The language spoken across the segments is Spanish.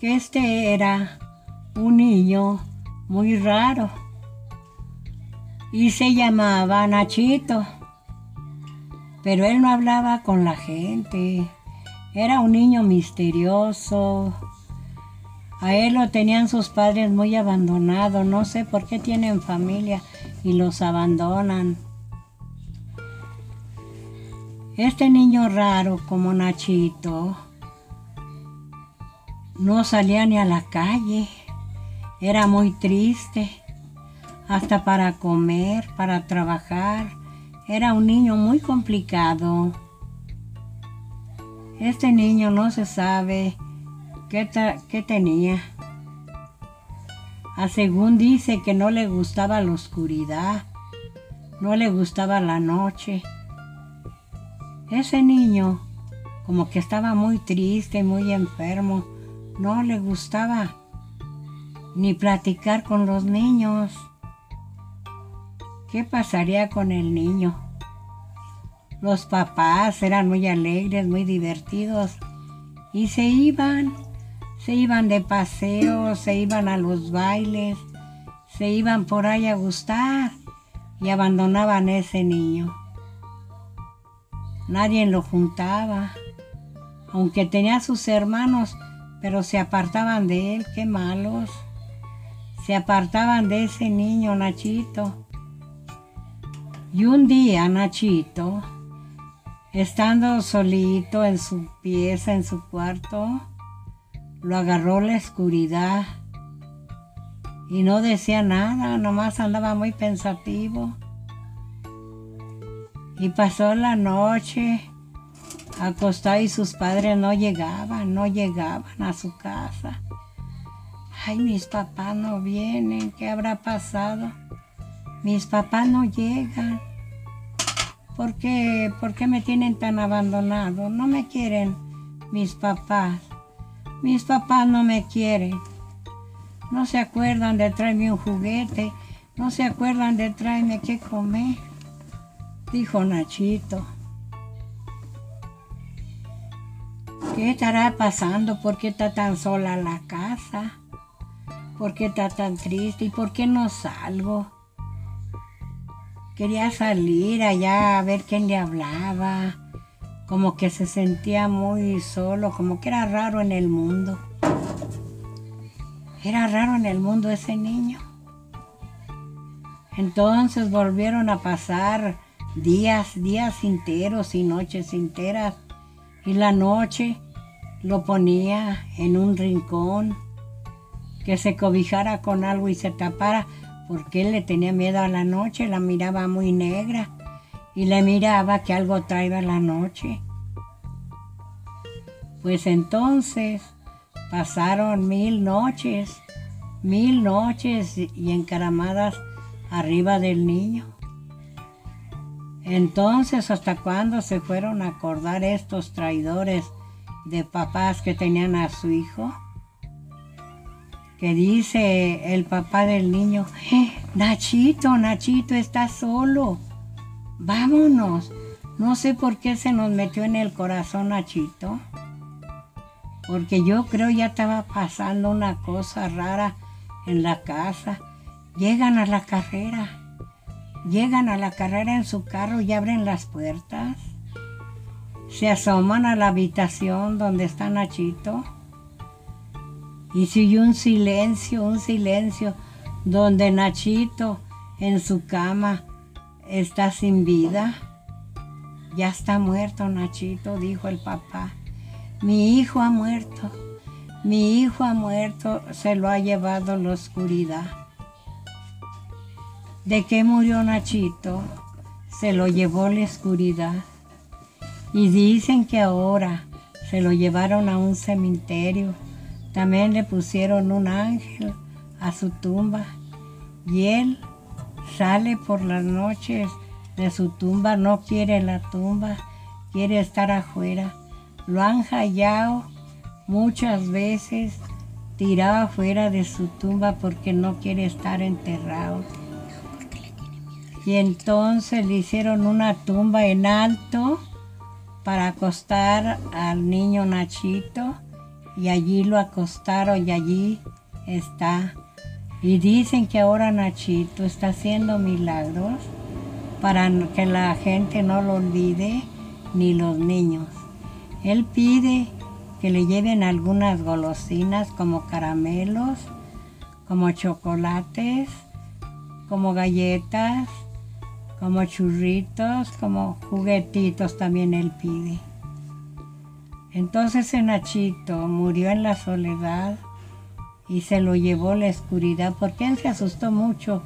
que este era un niño muy raro y se llamaba Nachito. Pero él no hablaba con la gente. Era un niño misterioso. A él lo tenían sus padres muy abandonado. No sé por qué tienen familia y los abandonan. Este niño raro como Nachito no salía ni a la calle. Era muy triste. Hasta para comer, para trabajar. Era un niño muy complicado. Este niño no se sabe qué, qué tenía. A según dice que no le gustaba la oscuridad, no le gustaba la noche. Ese niño como que estaba muy triste, muy enfermo, no le gustaba ni platicar con los niños. ¿Qué pasaría con el niño? Los papás eran muy alegres, muy divertidos y se iban, se iban de paseo, se iban a los bailes, se iban por ahí a gustar y abandonaban a ese niño. Nadie lo juntaba, aunque tenía sus hermanos, pero se apartaban de él, qué malos. Se apartaban de ese niño, Nachito. Y un día, Nachito, estando solito en su pieza, en su cuarto, lo agarró la oscuridad y no decía nada, nomás andaba muy pensativo. Y pasó la noche acostado y sus padres no llegaban, no llegaban a su casa. Ay, mis papás no vienen, ¿qué habrá pasado? Mis papás no llegan. ¿Por qué, ¿Por qué me tienen tan abandonado? No me quieren mis papás. Mis papás no me quieren. No se acuerdan de traerme un juguete. No se acuerdan de traerme qué comer dijo Nachito. ¿Qué estará pasando? ¿Por qué está tan sola la casa? ¿Por qué está tan triste? ¿Y por qué no salgo? Quería salir allá a ver quién le hablaba. Como que se sentía muy solo, como que era raro en el mundo. Era raro en el mundo ese niño. Entonces volvieron a pasar días, días enteros y noches enteras. Y la noche lo ponía en un rincón, que se cobijara con algo y se tapara, porque él le tenía miedo a la noche, la miraba muy negra y le miraba que algo traía la noche. Pues entonces pasaron mil noches, mil noches y encaramadas arriba del niño. Entonces, ¿hasta cuándo se fueron a acordar estos traidores de papás que tenían a su hijo? Que dice el papá del niño, eh, Nachito, Nachito está solo, vámonos. No sé por qué se nos metió en el corazón Nachito, porque yo creo ya estaba pasando una cosa rara en la casa. Llegan a la carrera Llegan a la carrera en su carro y abren las puertas. Se asoman a la habitación donde está Nachito. Y sigue un silencio, un silencio, donde Nachito en su cama está sin vida. Ya está muerto Nachito, dijo el papá. Mi hijo ha muerto. Mi hijo ha muerto, se lo ha llevado la oscuridad. ¿De qué murió Nachito? Se lo llevó la oscuridad. Y dicen que ahora se lo llevaron a un cementerio. También le pusieron un ángel a su tumba. Y él sale por las noches de su tumba, no quiere la tumba, quiere estar afuera. Lo han hallado muchas veces tirado afuera de su tumba porque no quiere estar enterrado. Y entonces le hicieron una tumba en alto para acostar al niño Nachito y allí lo acostaron y allí está. Y dicen que ahora Nachito está haciendo milagros para que la gente no lo olvide, ni los niños. Él pide que le lleven algunas golosinas como caramelos, como chocolates, como galletas, como churritos, como juguetitos también él pide. Entonces Nachito murió en la soledad y se lo llevó la oscuridad porque él se asustó mucho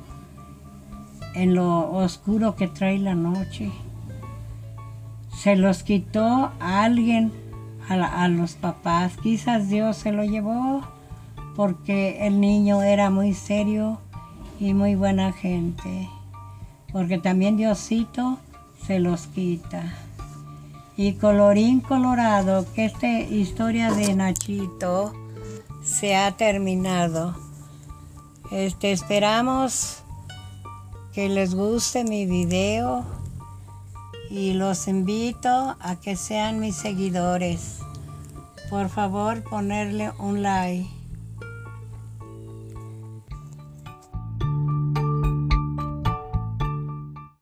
en lo oscuro que trae la noche. Se los quitó a alguien, a, a los papás. Quizás Dios se lo llevó porque el niño era muy serio y muy buena gente. Porque también Diosito se los quita. Y colorín colorado, que esta historia de Nachito se ha terminado. Este, esperamos que les guste mi video y los invito a que sean mis seguidores. Por favor, ponerle un like.